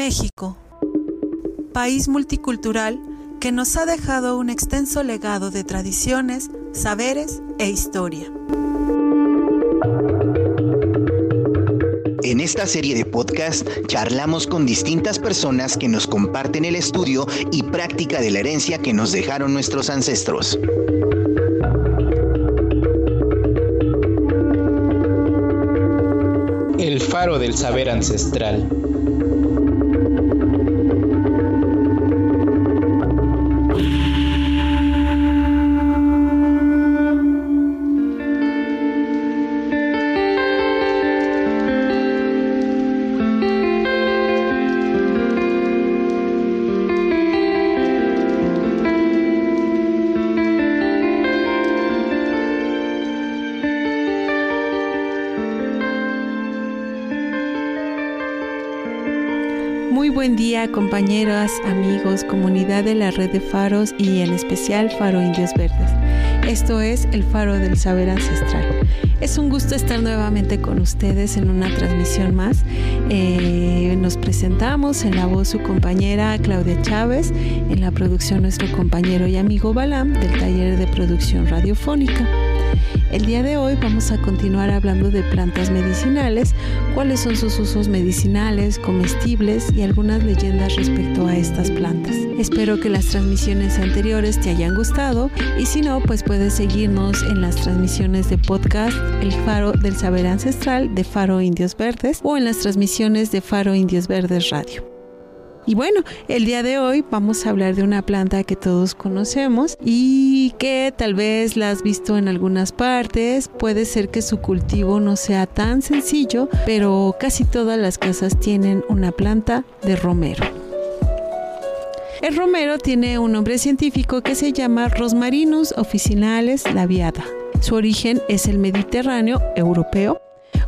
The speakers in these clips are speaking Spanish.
México, país multicultural que nos ha dejado un extenso legado de tradiciones, saberes e historia. En esta serie de podcast charlamos con distintas personas que nos comparten el estudio y práctica de la herencia que nos dejaron nuestros ancestros. El faro del saber ancestral. Buen día compañeras, amigos, comunidad de la red de faros y en especial Faro Indios Verdes. Esto es el Faro del Saber Ancestral. Es un gusto estar nuevamente con ustedes en una transmisión más. Eh, nos presentamos en la voz su compañera Claudia Chávez, en la producción nuestro compañero y amigo Balam del taller de producción radiofónica. El día de hoy vamos a continuar hablando de plantas medicinales, cuáles son sus usos medicinales, comestibles y algunas leyendas respecto a estas plantas. Espero que las transmisiones anteriores te hayan gustado y si no, pues puedes seguirnos en las transmisiones de podcast El Faro del Saber Ancestral de Faro Indios Verdes o en las transmisiones de Faro Indios Verdes Radio. Y bueno, el día de hoy vamos a hablar de una planta que todos conocemos y que tal vez la has visto en algunas partes. Puede ser que su cultivo no sea tan sencillo, pero casi todas las casas tienen una planta de romero. El romero tiene un nombre científico que se llama Rosmarinus officinales labiata. Su origen es el Mediterráneo europeo.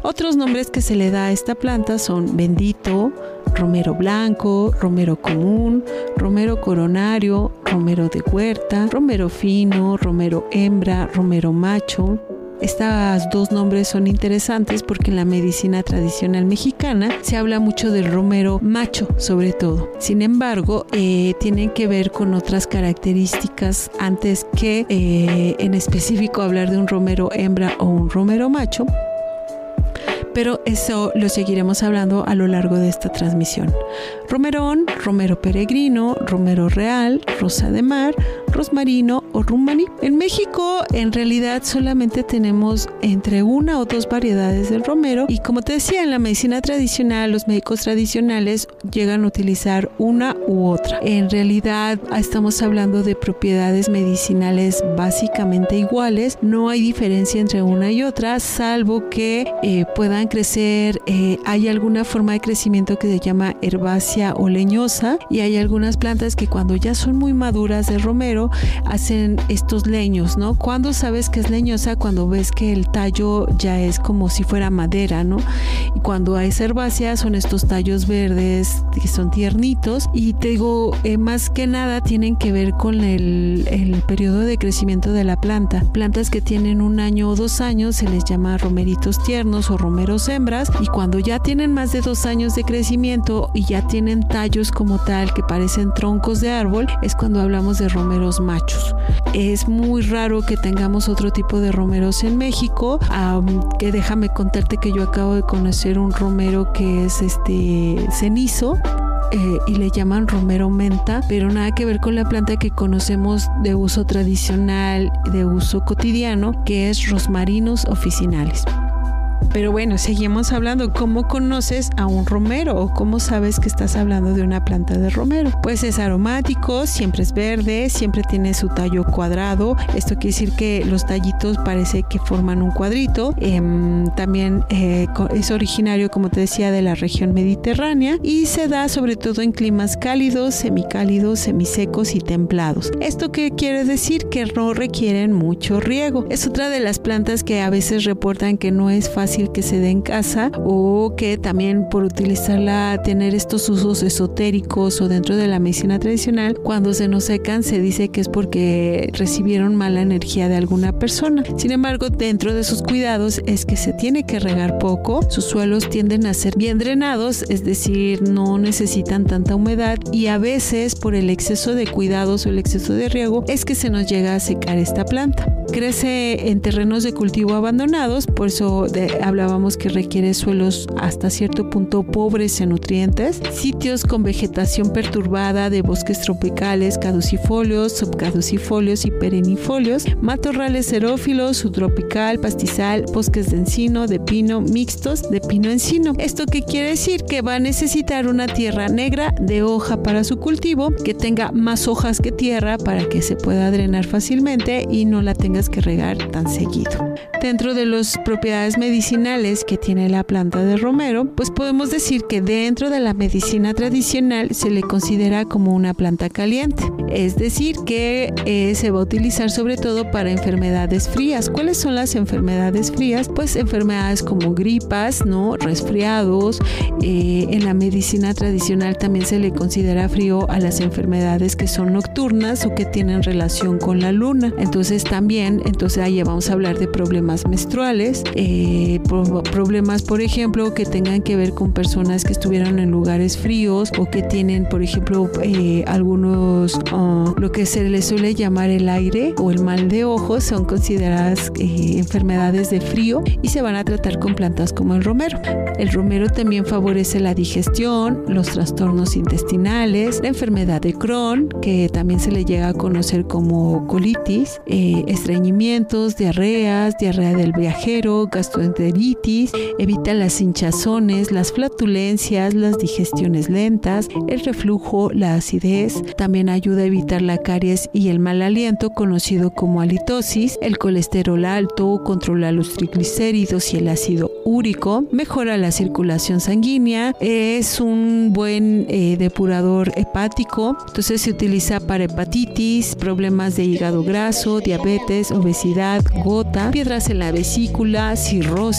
Otros nombres que se le da a esta planta son bendito, romero blanco, romero común, romero coronario, romero de huerta, romero fino, romero hembra, romero macho. Estos dos nombres son interesantes porque en la medicina tradicional mexicana se habla mucho del romero macho sobre todo. Sin embargo, eh, tienen que ver con otras características antes que eh, en específico hablar de un romero hembra o un romero macho pero eso lo seguiremos hablando a lo largo de esta transmisión. Romerón, romero peregrino, romero real, rosa de mar, rosmarino o rumani. En México en realidad solamente tenemos entre una o dos variedades del romero y como te decía en la medicina tradicional los médicos tradicionales llegan a utilizar una u otra. En realidad estamos hablando de propiedades medicinales básicamente iguales, no hay diferencia entre una y otra salvo que eh, puedan crecer, eh, hay alguna forma de crecimiento que se llama herbácea o leñosa y hay algunas plantas que cuando ya son muy maduras de romero hacen estos leños, ¿no? Cuando sabes que es leñosa? Cuando ves que el tallo ya es como si fuera madera, ¿no? Y cuando hay herbácea son estos tallos verdes que son tiernitos y te digo, eh, más que nada tienen que ver con el, el periodo de crecimiento de la planta. Plantas que tienen un año o dos años se les llama romeritos tiernos o romeros hembras y cuando ya tienen más de dos años de crecimiento y ya tienen tallos como tal que parecen troncos de árbol, es cuando hablamos de romeros machos. Es muy raro que tengamos otro tipo de romeros en México, que déjame contarte que yo acabo de conocer un romero que es este cenizo, eh, y le llaman romero menta, pero nada que ver con la planta que conocemos de uso tradicional, de uso cotidiano, que es Rosmarinus officinales. Pero bueno, seguimos hablando. ¿Cómo conoces a un romero o cómo sabes que estás hablando de una planta de romero? Pues es aromático, siempre es verde, siempre tiene su tallo cuadrado. Esto quiere decir que los tallitos parece que forman un cuadrito. Em, también eh, es originario, como te decía, de la región mediterránea y se da sobre todo en climas cálidos, semicálidos, semisecos y templados. ¿Esto qué quiere decir? Que no requieren mucho riego. Es otra de las plantas que a veces reportan que no es fácil fácil que se dé en casa o que también por utilizarla tener estos usos esotéricos o dentro de la medicina tradicional, cuando se nos secan se dice que es porque recibieron mala energía de alguna persona. Sin embargo, dentro de sus cuidados es que se tiene que regar poco, sus suelos tienden a ser bien drenados, es decir, no necesitan tanta humedad y a veces por el exceso de cuidados o el exceso de riego es que se nos llega a secar esta planta. Crece en terrenos de cultivo abandonados, por eso hablábamos que requiere suelos hasta cierto punto pobres en nutrientes, sitios con vegetación perturbada de bosques tropicales, caducifolios, subcaducifolios y perennifolios, matorrales xerófilos, subtropical, pastizal, bosques de encino, de pino, mixtos, de pino encino. ¿Esto qué quiere decir? Que va a necesitar una tierra negra de hoja para su cultivo, que tenga más hojas que tierra para que se pueda drenar fácilmente y no la tengas que regar tan seguido. Dentro de las propiedades medicinales que tiene la planta de romero, pues podemos decir que dentro de la medicina tradicional se le considera como una planta caliente, es decir, que eh, se va a utilizar sobre todo para enfermedades frías. ¿Cuáles son las enfermedades frías? Pues enfermedades como gripas, ¿no? resfriados. Eh, en la medicina tradicional también se le considera frío a las enfermedades que son nocturnas o que tienen relación con la luna. Entonces también, entonces ahí vamos a hablar de problemas menstruales, eh, problemas por ejemplo que tengan que ver con personas que estuvieron en lugares fríos o que tienen por ejemplo eh, algunos, ah, lo que se les suele llamar el aire o el mal de ojos, son consideradas eh, enfermedades de frío y se van a tratar con plantas como el romero. El romero también favorece la digestión, los trastornos intestinales, la enfermedad de Crohn, que también se le llega a conocer como colitis, estreñimientos, diarreas, diarrea del viajero, gastroenteritis, evita las hinchazones, las flatulencias, las digestiones lentas, el reflujo, la acidez, también ayuda a evitar la caries y el mal aliento conocido como halitosis, el colesterol alto, controla los triglicéridos y el ácido úrico, mejora la circulación sanguínea, es un buen eh, depurador hepático, entonces se utiliza para hepatitis, problemas de hígado graso, diabetes, obesidad, gota, piedras en la vesícula, cirrosis,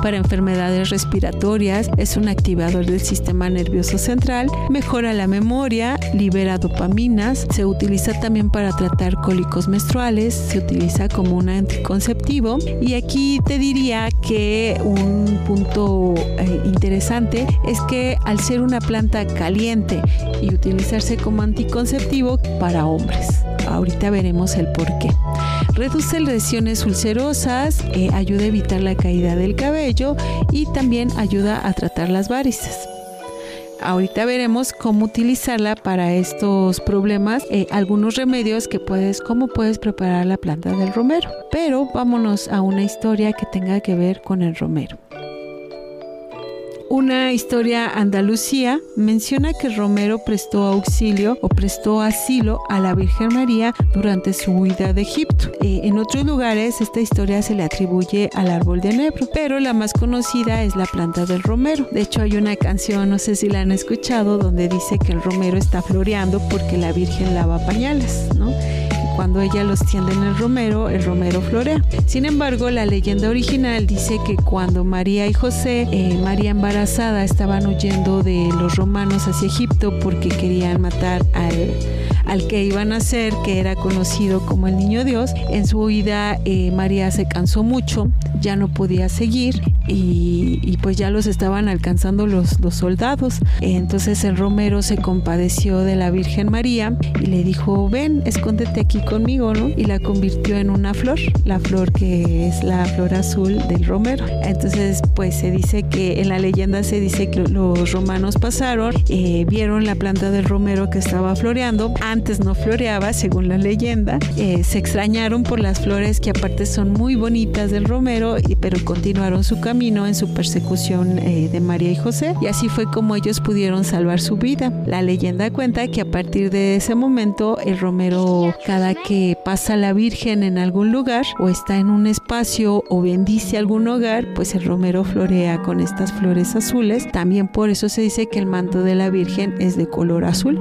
para enfermedades respiratorias, es un activador del sistema nervioso central, mejora la memoria, libera dopaminas, se utiliza también para tratar cólicos menstruales, se utiliza como un anticonceptivo y aquí te diría que un punto eh, interesante es que al ser una planta caliente y utilizarse como anticonceptivo para hombres. Ahorita veremos el por qué. Reduce lesiones ulcerosas, eh, ayuda a evitar la caída del cabello y también ayuda a tratar las varices. Ahorita veremos cómo utilizarla para estos problemas, eh, algunos remedios que puedes, cómo puedes preparar la planta del romero. Pero vámonos a una historia que tenga que ver con el romero. Una historia andalucía menciona que Romero prestó auxilio o prestó asilo a la Virgen María durante su huida de Egipto. Eh, en otros lugares esta historia se le atribuye al árbol de enebro, pero la más conocida es la planta del romero. De hecho hay una canción, no sé si la han escuchado, donde dice que el romero está floreando porque la Virgen lava pañales, ¿no? Cuando ella los tiende en el romero, el romero florea. Sin embargo, la leyenda original dice que cuando María y José, eh, María embarazada, estaban huyendo de los romanos hacia Egipto porque querían matar al al que iban a ser, que era conocido como el Niño Dios. En su huida eh, María se cansó mucho, ya no podía seguir y, pues ya los estaban alcanzando los, los soldados. Entonces el Romero se compadeció de la Virgen María y le dijo, ven, escóndete aquí conmigo, ¿no? Y la convirtió en una flor, la flor que es la flor azul del Romero. Entonces pues se dice que en la leyenda se dice que los romanos pasaron, eh, vieron la planta del Romero que estaba floreando, no floreaba, según la leyenda. Eh, se extrañaron por las flores que aparte son muy bonitas del romero, pero continuaron su camino en su persecución eh, de María y José. Y así fue como ellos pudieron salvar su vida. La leyenda cuenta que a partir de ese momento el romero, cada que pasa la Virgen en algún lugar o está en un espacio o bendice algún hogar, pues el romero florea con estas flores azules. También por eso se dice que el manto de la Virgen es de color azul,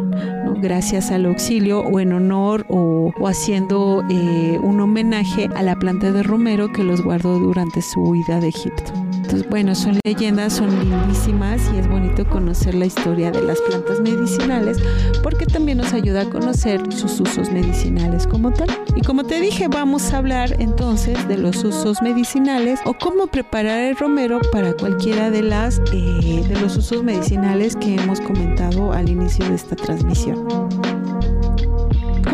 gracias a lo auxilio o en honor o, haciendo eh, un homenaje a la planta de romero que los guardó durante su huida de Egipto. Entonces, bueno, son leyendas, son lindísimas y es bonito conocer la historia de las plantas medicinales porque también nos ayuda a conocer sus usos medicinales como tal. Y como te dije, vamos a hablar entonces de los usos medicinales o cómo preparar el romero para cualquiera de las eh, de los usos medicinales que hemos comentado al inicio de esta transmisión.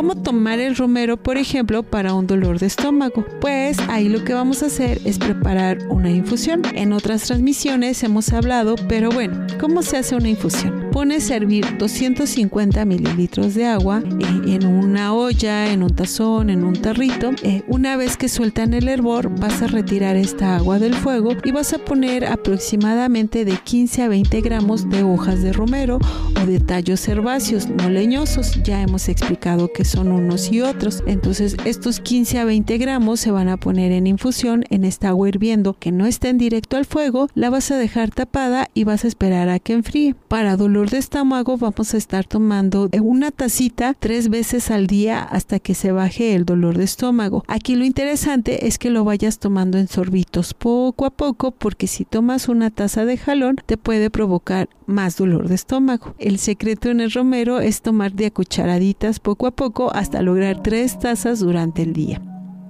¿Cómo tomar el romero, por ejemplo, para un dolor de estómago? Pues ahí lo que vamos a hacer es preparar una infusión. En otras transmisiones hemos hablado, pero bueno, ¿cómo se hace una infusión? Pones a hervir 250 mililitros de agua eh, en una olla, en un tazón, en un tarrito. Eh, una vez que sueltan el hervor, vas a retirar esta agua del fuego y vas a poner aproximadamente de 15 a 20 gramos de hojas de romero o de tallos herbáceos no leñosos. Ya hemos explicado que son unos y otros. Entonces, estos 15 a 20 gramos se van a poner en infusión en esta agua hirviendo que no en directo al fuego. La vas a dejar tapada y vas a esperar a que enfríe. Para dolor de estómago vamos a estar tomando una tacita tres veces al día hasta que se baje el dolor de estómago. Aquí lo interesante es que lo vayas tomando en sorbitos poco a poco porque si tomas una taza de jalón te puede provocar más dolor de estómago. El secreto en el romero es tomar de a cucharaditas poco a poco hasta lograr tres tazas durante el día.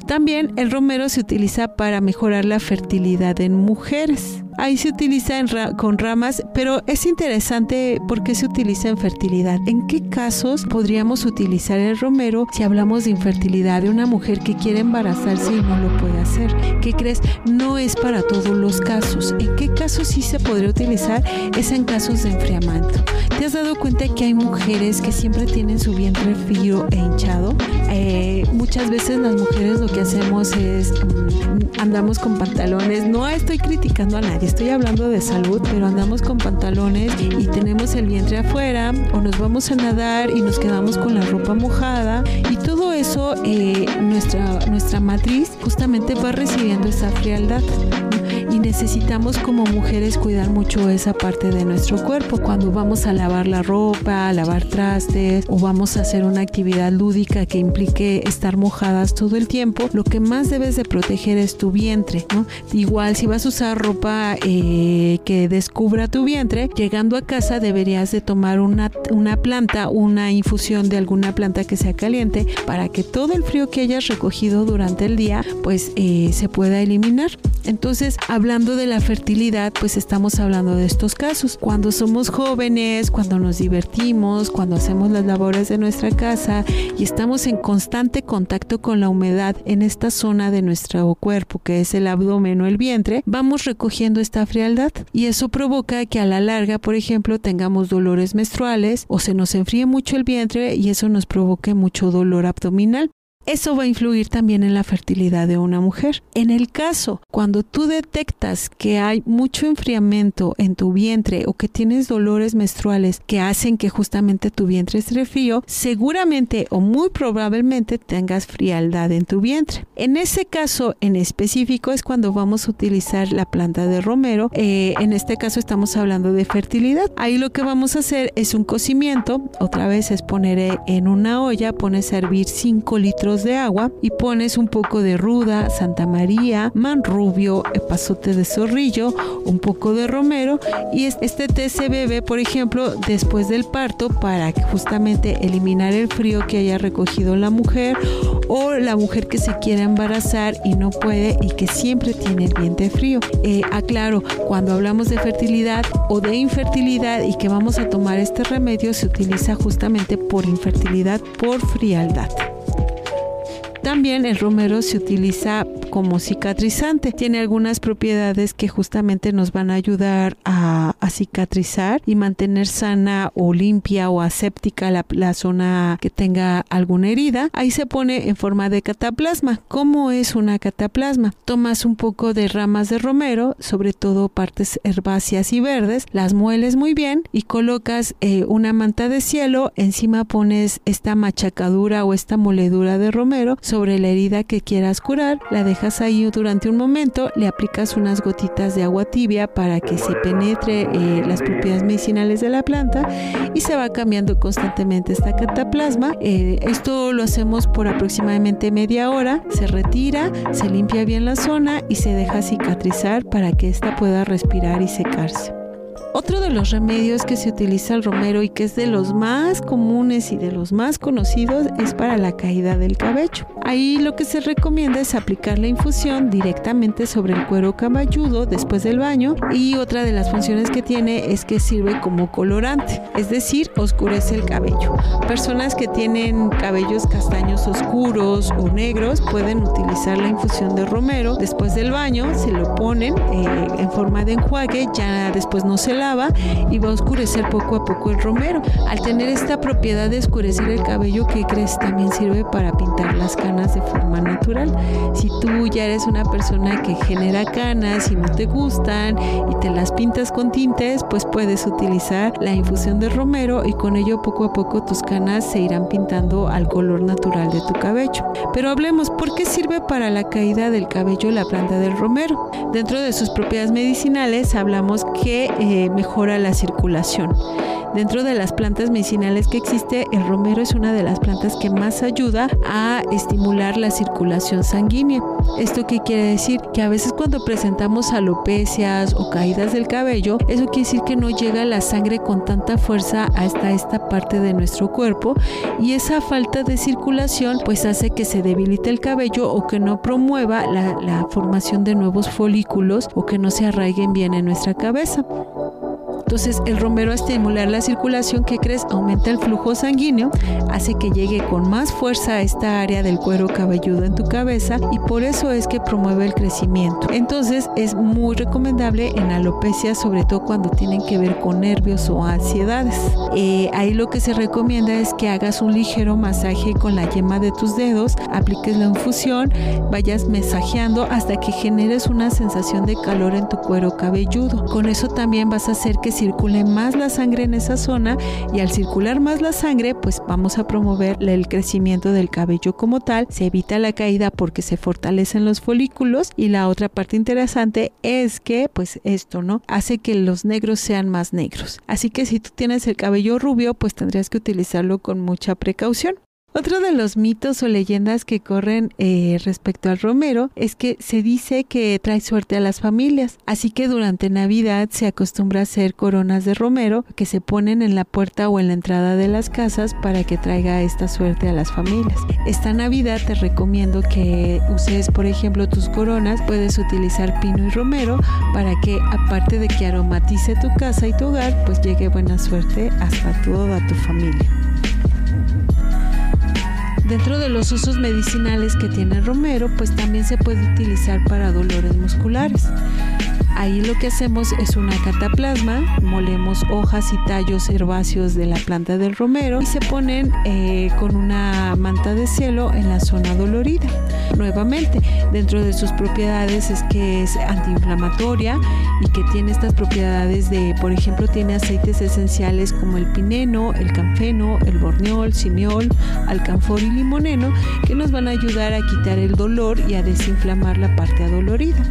También el romero se utiliza para mejorar la fertilidad en mujeres. Ahí se utiliza con ramas, pero es interesante por qué se utiliza en fertilidad. ¿En qué casos podríamos utilizar el romero si hablamos de infertilidad de una mujer que quiere embarazarse y no lo puede hacer? ¿Qué crees? No es para todos los casos. ¿En qué casos sí se podría utilizar? Es en casos de enfriamiento. ¿Te has dado cuenta que hay mujeres que siempre tienen su vientre frío e hinchado? Eh, muchas veces las mujeres lo que hacemos es mm, andamos con pantalones. No estoy criticando a nadie estoy hablando de salud, pero andamos con pantalones y tenemos el vientre afuera o nos vamos a nadar y nos quedamos con la ropa mojada. Y todo eso eh, nuestra, nuestra matriz justamente va recibiendo esa frialdad necesitamos como mujeres cuidar mucho esa parte de nuestro cuerpo. Cuando vamos a lavar la ropa, a lavar trastes o vamos a hacer una actividad lúdica que implique estar mojadas todo el tiempo, lo que más debes de proteger es tu vientre. Igual si vas a usar ropa eh, que descubra tu vientre, llegando a casa deberías de tomar una, una planta, una infusión de alguna planta que sea caliente para que todo el frío que hayas recogido durante el día pues eh, se pueda eliminar. Entonces, hablando de la fertilidad, pues estamos hablando de estos casos. Cuando somos jóvenes, cuando nos divertimos, cuando hacemos las labores de nuestra casa y estamos en constante contacto con la humedad en esta zona de nuestro cuerpo, que es el abdomen o el vientre, vamos recogiendo esta frialdad y eso provoca que a la larga, por ejemplo, tengamos dolores menstruales o se nos enfríe mucho el vientre y eso nos provoque mucho dolor abdominal. Eso va a influir también en la fertilidad de una mujer. En el caso, cuando tú detectas que hay mucho enfriamiento en tu vientre o que tienes dolores menstruales que hacen que justamente tu vientre esté frío, seguramente o muy probablemente tengas frialdad en tu vientre. En ese caso en específico es cuando vamos a utilizar la planta de romero. Eh, en este caso estamos hablando de fertilidad. Ahí lo que vamos a hacer es un cocimiento. Otra vez es poner en una olla, pones a hervir 5 litros de agua y pones un poco de ruda, Santa María, manrubio, pasote de zorrillo, un poco de romero y este té se bebe, por ejemplo, después del parto para justamente eliminar el frío que haya recogido la mujer o la mujer que se quiera embarazar y no puede y que siempre tiene el vientre frío. Eh, aclaro, cuando hablamos de fertilidad o de infertilidad y que vamos a tomar este remedio se utiliza justamente por infertilidad, por frialdad. También el romero se utiliza como cicatrizante. Tiene algunas propiedades que justamente nos van a ayudar a, cicatrizar y mantener sana o limpia o aséptica la, zona que tenga alguna herida. Ahí se pone en forma de cataplasma. ¿Cómo es una cataplasma? Tomas un poco de ramas de romero, sobre todo partes herbáceas y verdes, las mueles muy bien y colocas eh, una manta de cielo, encima pones esta machacadura o esta moledura de romero sobre la herida que quieras curar, la dejas dejas ahí durante un momento, le aplicas unas gotitas de agua tibia para que se penetre eh, las propiedades medicinales de la planta y se va cambiando constantemente esta cataplasma. Eh, esto lo hacemos por aproximadamente media hora, se retira, se limpia bien la zona y se deja cicatrizar para que ésta pueda respirar y secarse. Otro de los remedios que se utiliza el romero y que es de los más comunes y de los más conocidos es para la caída del cabello. Ahí lo que se recomienda es aplicar la infusión directamente sobre el cuero cabelludo después del baño y otra de las funciones que tiene es que sirve como colorante, es decir, oscurece el cabello. Personas que tienen cabellos castaños oscuros o negros pueden utilizar la infusión de romero después del baño, se lo ponen eh, en forma de enjuague, ya después no se la y va a oscurecer poco a poco el romero. Al tener esta propiedad de oscurecer el cabello, ¿qué crees? También sirve para pintar las canas de forma natural. Si tú ya eres una persona que genera canas y no te gustan y te las pintas con tintes, pues puedes utilizar la infusión de romero y con ello poco a poco tus canas se irán pintando al color natural de tu cabello. Pero hablemos, ¿por qué sirve para la caída del cabello la planta del romero? Dentro de sus propiedades medicinales hablamos que eh, mejora la circulación. Dentro de las plantas medicinales que existe, el romero es una de las plantas que más ayuda a estimular la circulación sanguínea. ¿Esto qué quiere decir? Que a veces cuando presentamos alopecias o caídas del cabello, eso quiere decir que no llega la sangre con tanta fuerza hasta esta parte de nuestro cuerpo y esa falta de circulación pues hace que se debilite el cabello o que no promueva la, la formación de nuevos folículos o que no se arraiguen bien en nuestra cabeza. Entonces el romero a estimular la circulación, ¿qué crees? Aumenta el flujo sanguíneo, hace que llegue con más fuerza a esta área del cuero cabelludo en tu cabeza y por eso es que promueve el crecimiento. Entonces es muy recomendable en alopecia, sobre todo cuando tienen que ver con nervios o ansiedades. Eh, ahí lo que se recomienda es que hagas un ligero masaje con la yema de tus dedos, apliques la infusión, vayas masajeando hasta que generes una sensación de calor en tu cuero cabelludo. Con eso también vas a hacer que circule más la sangre en esa zona y al circular más la sangre pues vamos a promover el crecimiento del cabello como tal, se evita la caída porque se fortalecen los folículos y la otra parte interesante es que pues esto, ¿no? Hace que los negros sean más negros. Así que si tú tienes el cabello rubio pues tendrías que utilizarlo con mucha precaución. Otro de los mitos o leyendas que corren eh, respecto al romero es que se dice que trae suerte a las familias, así que durante Navidad se acostumbra a hacer coronas de romero que se ponen en la puerta o en la entrada de las casas para que traiga esta suerte a las familias. Esta Navidad te recomiendo que uses, por ejemplo, tus coronas, puedes utilizar pino y romero para que aparte de que aromatice tu casa y tu hogar, pues llegue buena suerte hasta toda tu familia. Dentro de los usos medicinales que tiene el romero, pues también se puede utilizar para dolores musculares. Ahí lo que hacemos es una cataplasma, molemos hojas y tallos herbáceos de la planta del romero y se ponen eh, con una manta de cielo en la zona dolorida. Nuevamente, dentro de sus propiedades es que es antiinflamatoria y que tiene estas propiedades de, por ejemplo, tiene aceites esenciales como el pineno, el canfeno, el borneol, simiol, alcanfor y limoneno que nos van a ayudar a quitar el dolor y a desinflamar la parte adolorida.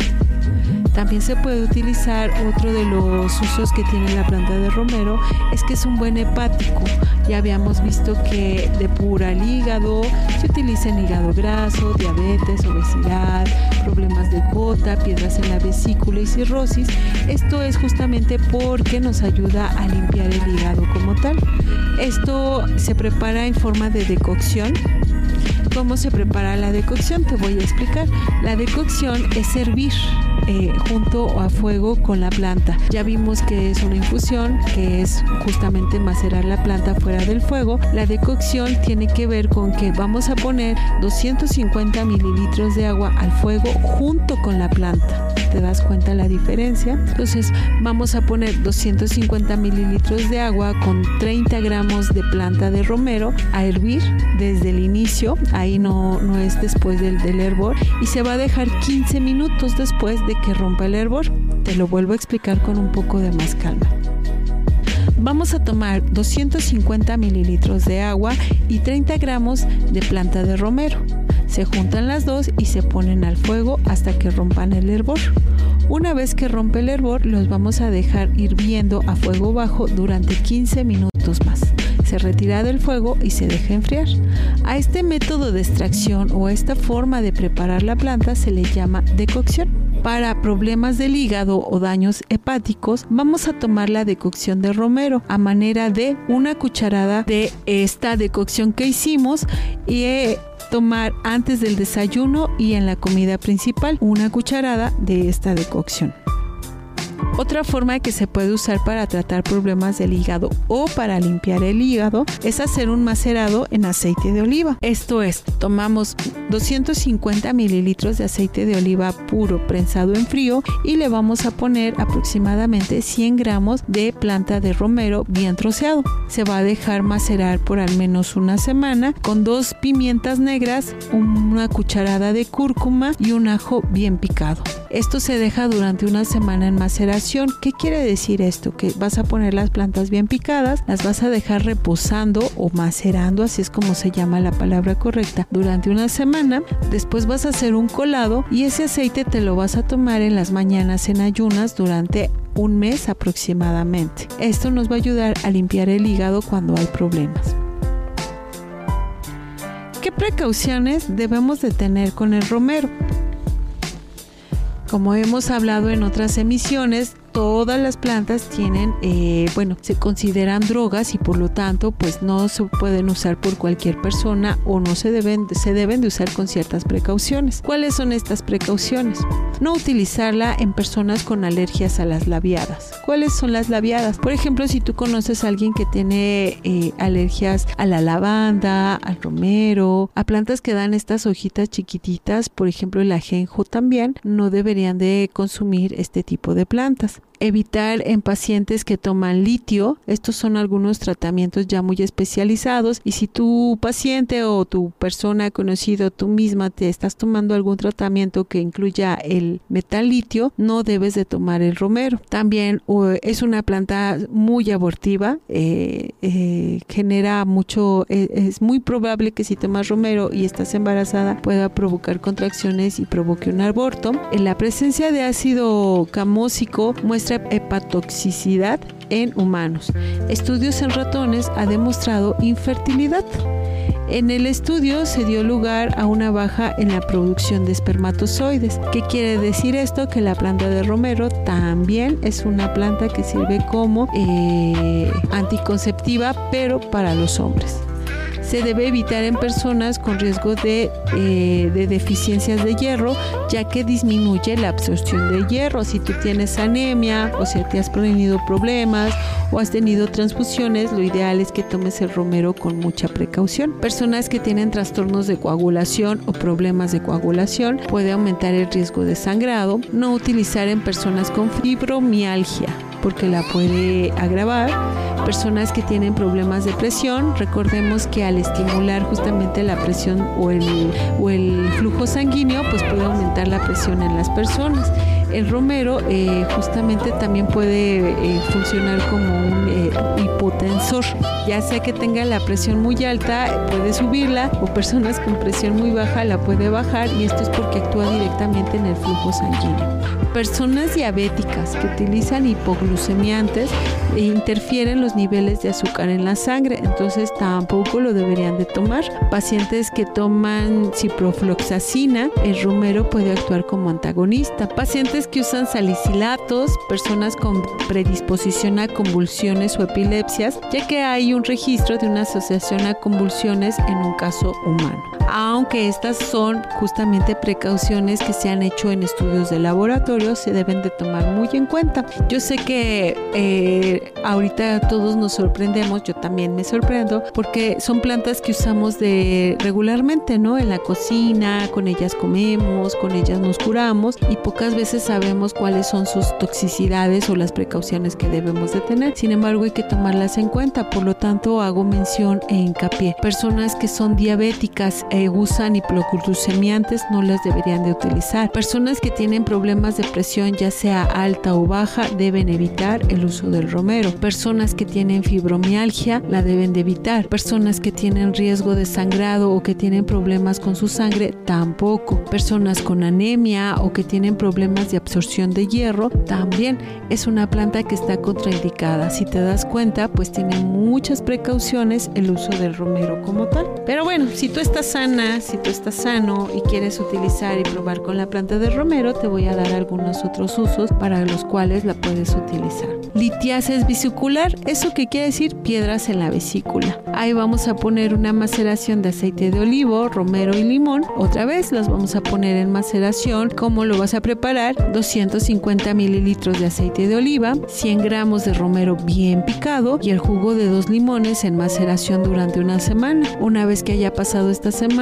También se puede utilizar otro de los usos que tiene la planta de romero, es que es un buen hepático. Ya habíamos visto que depura el hígado, se utiliza en hígado graso, diabetes, obesidad, problemas de gota, piedras en la vesícula y cirrosis. Esto es justamente porque nos ayuda a limpiar el hígado como tal. Esto se prepara en forma de decocción ¿Cómo se prepara la decocción? Te voy a explicar. La decocción es hervir eh, junto o a fuego con la planta. Ya vimos que es una infusión, que es justamente macerar la planta fuera del fuego. La decocción tiene que ver con que vamos a poner 250 mililitros de agua al fuego junto con la planta. ¿Te das cuenta la diferencia? Entonces vamos a poner 250 mililitros de agua con 30 gramos de planta de romero a hervir desde el inicio. Ahí no, no es después del, del hervor. Y se va a dejar 15 minutos después de que rompa el hervor. Te lo vuelvo a explicar con un poco de más calma. Vamos a tomar 250 mililitros de agua y 30 gramos de planta de romero Se juntan las dos y se ponen al fuego hasta que rompan el hervor. Una vez que rompe el hervor, los vamos a dejar hirviendo a fuego bajo durante 15 minutos más. Se retira del fuego y se deja enfriar. A este método de extracción o a esta forma de preparar la planta se le llama decocción. Para problemas del hígado o daños hepáticos, vamos a tomar la decocción de romero a manera de una cucharada de esta decocción que hicimos y eh, tomar antes del desayuno y en la comida principal una cucharada de esta decocción. Otra forma que se puede usar para tratar problemas del hígado o para limpiar el hígado es hacer un macerado en aceite de oliva. Esto es, tomamos 250 mililitros de aceite de oliva puro prensado en frío y le vamos a poner aproximadamente 100 gramos de planta de romero bien troceado. Se va a dejar macerar por al menos una semana con dos pimientas negras, una cucharada de cúrcuma y un ajo bien picado. Esto se deja durante una semana en ¿Qué quiere decir esto? Que vas a poner las plantas bien picadas, las vas a dejar reposando o macerando, así es como se llama la palabra correcta, durante una semana. Después vas a hacer un colado y ese aceite te lo vas a tomar en las mañanas en ayunas durante un mes aproximadamente. Esto nos va a ayudar a limpiar el hígado cuando hay problemas. ¿Qué precauciones debemos de tener con el romero? Como hemos hablado en otras emisiones, todas las plantas tienen, eh, bueno, se consideran drogas y por lo tanto, pues no se pueden usar por cualquier persona o no se deben, se deben de usar con ciertas precauciones. ¿Cuáles son estas precauciones? No utilizarla en personas con alergias a las labiadas. ¿Cuáles son las labiadas? Por ejemplo, si tú conoces a alguien que tiene eh, alergias a la lavanda, al romero, a plantas que dan estas hojitas chiquititas, por ejemplo el ajenjo también, no deberían de consumir este tipo de plantas evitar en pacientes que toman litio. Estos son algunos tratamientos ya muy especializados y si tu paciente o tu persona conocido, tú misma te estás tomando algún tratamiento que incluya el metal litio, no debes de tomar el romero. También es una planta muy abortiva, eh, eh, genera mucho, e, es muy probable que si tomas romero y estás embarazada pueda provocar contracciones y provoque un aborto. En la presencia de ácido camósico muestra hepatoxicidad en humanos. Estudios en ratones ha demostrado infertilidad. En el estudio se dio lugar a una baja en la producción de espermatozoides. ¿Qué quiere decir esto? Que la planta de romero también es una planta que sirve como eh, anticonceptiva, pero para los hombres se debe evitar en personas con riesgo de, eh, de, deficiencias de hierro, ya que disminuye la absorción de hierro. Si tú tienes anemia o si te has prevenido problemas o has tenido transfusiones, lo ideal es que tomes el romero con mucha precaución. Personas que tienen trastornos de coagulación o problemas de coagulación puede aumentar el riesgo de sangrado. No utilizar en personas con fibromialgia porque la puede agravar. Personas que tienen problemas de presión, recordemos que al estimular justamente la presión o el, o el flujo sanguíneo, pues puede aumentar la presión en las personas. El romero eh, justamente también puede eh, funcionar como un eh, hipotensor, ya sea que tenga la presión muy alta, puede subirla, o personas con presión muy baja la puede bajar, y esto es porque actúa directamente en el flujo sanguíneo. Personas diabéticas que utilizan hipoglucemiantes interfieren los niveles de azúcar en la sangre, entonces tampoco lo deberían de tomar. Pacientes que toman ciprofloxacina, el romero puede actuar como antagonista. Pacientes que usan salicilatos, personas con predisposición a convulsiones o epilepsias, ya que hay un registro de una asociación a convulsiones en un caso humano. Aunque estas son justamente precauciones que se han hecho en estudios de laboratorio, se deben de tomar muy en cuenta. Yo sé que eh, ahorita todos nos sorprendemos, yo también me sorprendo, porque son plantas que usamos de regularmente, ¿no? En la cocina, con ellas comemos, con ellas nos curamos y pocas veces sabemos cuáles son sus toxicidades o las precauciones que debemos de tener. Sin embargo, hay que tomarlas en cuenta, por lo tanto hago mención e hincapié. Personas que son diabéticas eh, usan hipoglucemiantes no las deberían de utilizar. Personas que tienen problemas de presión ya sea alta o baja deben evitar el uso del romero. Personas que tienen fibromialgia la deben de evitar. Personas que tienen riesgo de sangrado o que tienen problemas con su sangre tampoco. Personas con anemia o que tienen problemas de absorción de hierro también es una planta que está contraindicada. Si te das cuenta, pues tiene muchas precauciones el uso del romero como tal. Pero bueno, si tú estás si tú estás sano y quieres utilizar y probar con la planta de romero, te voy a dar algunos otros usos para los cuales la puedes utilizar. Litiasis vesicular, ¿eso qué quiere decir? Piedras en la vesícula. Ahí vamos a poner una maceración de aceite de olivo, romero y limón. Otra vez las vamos a poner en maceración. ¿Cómo lo vas a preparar? 250 mililitros de aceite de oliva, 100 gramos de romero bien picado y el jugo de dos limones en maceración durante una semana. Una vez que haya pasado esta semana,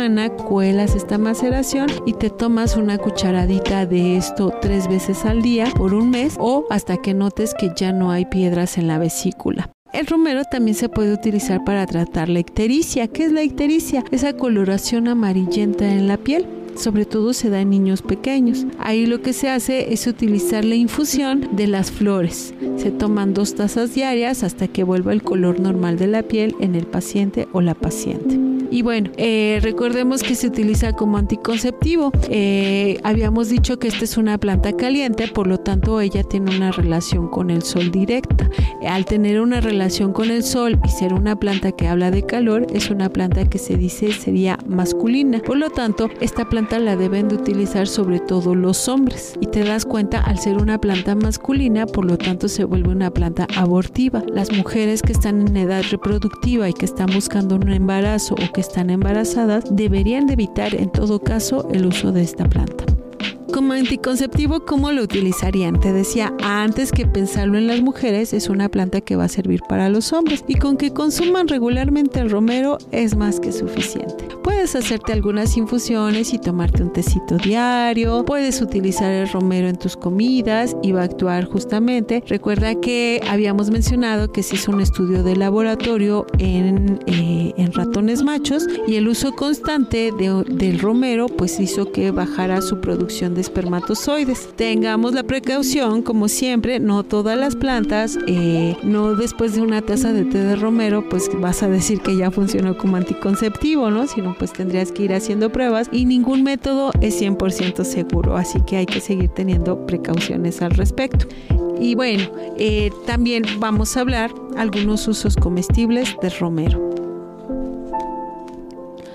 cuelas esta maceración y te tomas una cucharadita de esto tres veces al día por un mes o hasta que notes que ya no hay piedras en la vesícula. El romero también se puede utilizar para tratar la ictericia. ¿Qué es la ictericia? Esa coloración amarillenta en la piel sobre todo se da en niños pequeños. Ahí lo que se hace es utilizar la infusión de las flores. Se toman dos tazas diarias hasta que vuelva el color normal de la piel en el paciente o la paciente. Y bueno, eh, recordemos que se utiliza como anticonceptivo. Eh, habíamos dicho que esta es una planta caliente, por lo tanto ella tiene una relación con el sol directa. Al tener una relación con el sol y ser una planta que habla de calor, es una planta que se dice sería masculina. Por lo tanto, esta planta la deben de utilizar sobre todo los hombres. Y te das cuenta, al ser una planta masculina, por lo tanto se vuelve una planta abortiva. Las mujeres que están en edad reproductiva y que están buscando un embarazo o que están embarazadas deberían de evitar en todo caso el uso de esta planta. Como anticonceptivo, ¿cómo lo utilizarían? Te decía, antes que pensarlo en las mujeres, es una planta que va a servir para los hombres y con que consuman regularmente el romero es más que suficiente. Puedes hacerte algunas infusiones y tomarte un tecito diario, puedes utilizar el romero en tus comidas y va a actuar justamente. Recuerda que habíamos mencionado que se hizo un estudio de laboratorio en, eh, en ratones machos y el uso constante del romero pues hizo que bajara su producción de espermatozoides. Tengamos la precaución, como siempre, no todas las plantas, eh, no después de una taza de té de romero, pues vas a decir que ya funcionó como anticonceptivo, ¿no? Sino pues tendrías que ir haciendo pruebas y ningún método es 100% seguro, así que hay que seguir teniendo precauciones al respecto. Y bueno, eh, también vamos a hablar algunos usos comestibles de romero.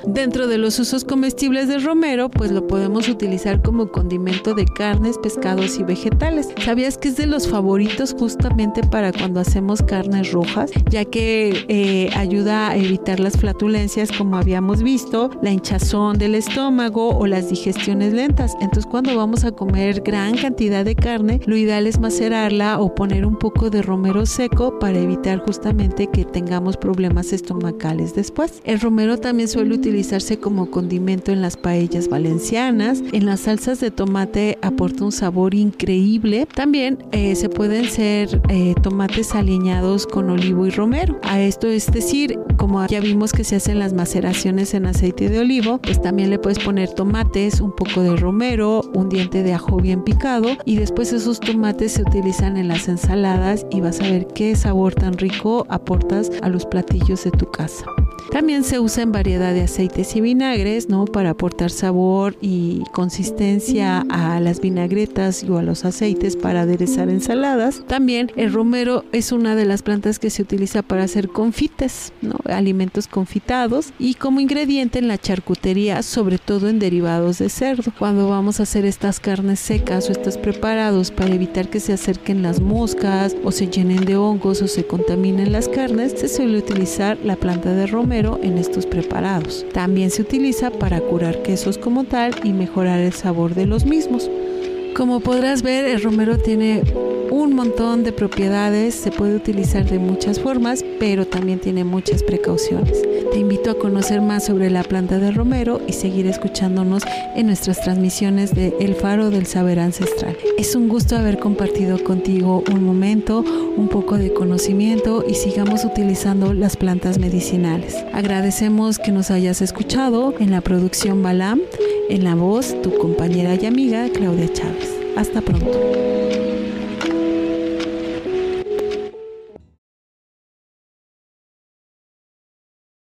Dentro de los usos comestibles de romero, pues lo podemos utilizar como condimento de carnes, pescados y vegetales. ¿Sabías que es de los favoritos justamente para cuando hacemos carnes rojas? Ya que eh, ayuda a evitar las flatulencias como habíamos visto, la hinchazón del estómago o las digestiones lentas. Entonces cuando vamos a comer gran cantidad de carne, lo ideal es macerarla o poner un poco de romero seco para evitar justamente que tengamos problemas estomacales después. El romero también suele utilizar utilizarse como condimento en las paellas valencianas. En las salsas de tomate aporta un sabor increíble. También eh, se pueden ser eh, tomates aliñados con olivo y romero. A esto es decir, como ya vimos que se hacen las maceraciones en aceite de olivo, pues también le puedes poner tomates, un poco de romero, un diente de ajo bien picado y después esos tomates se utilizan en las ensaladas y vas a ver qué sabor tan rico aportas a los platillos de tu casa. También se usa en variedad de aceites y vinagres, ¿no? Para aportar sabor y consistencia a las vinagretas o a los aceites para aderezar ensaladas. También el romero es una de las plantas que se utiliza para hacer confites, ¿no? Alimentos confitados y como ingrediente en la charcutería, sobre todo en derivados de cerdo. Cuando vamos a hacer estas carnes secas o estos preparados para evitar que se acerquen las moscas o se llenen de hongos o se contaminen las carnes, se suele utilizar la planta de en estos preparados. También se utiliza para curar quesos como tal y mejorar el sabor de los mismos. Como podrás ver, el romero tiene un montón de propiedades, se puede utilizar de muchas formas, pero también tiene muchas precauciones. Te invito a conocer más sobre la planta de romero y seguir escuchándonos en nuestras transmisiones de El Faro del Saber Ancestral. Es un gusto haber compartido contigo un momento, un poco de conocimiento y sigamos utilizando las plantas medicinales. Agradecemos que nos hayas escuchado en la producción Balam, en la voz tu compañera y amiga Claudia Chávez. Hasta pronto.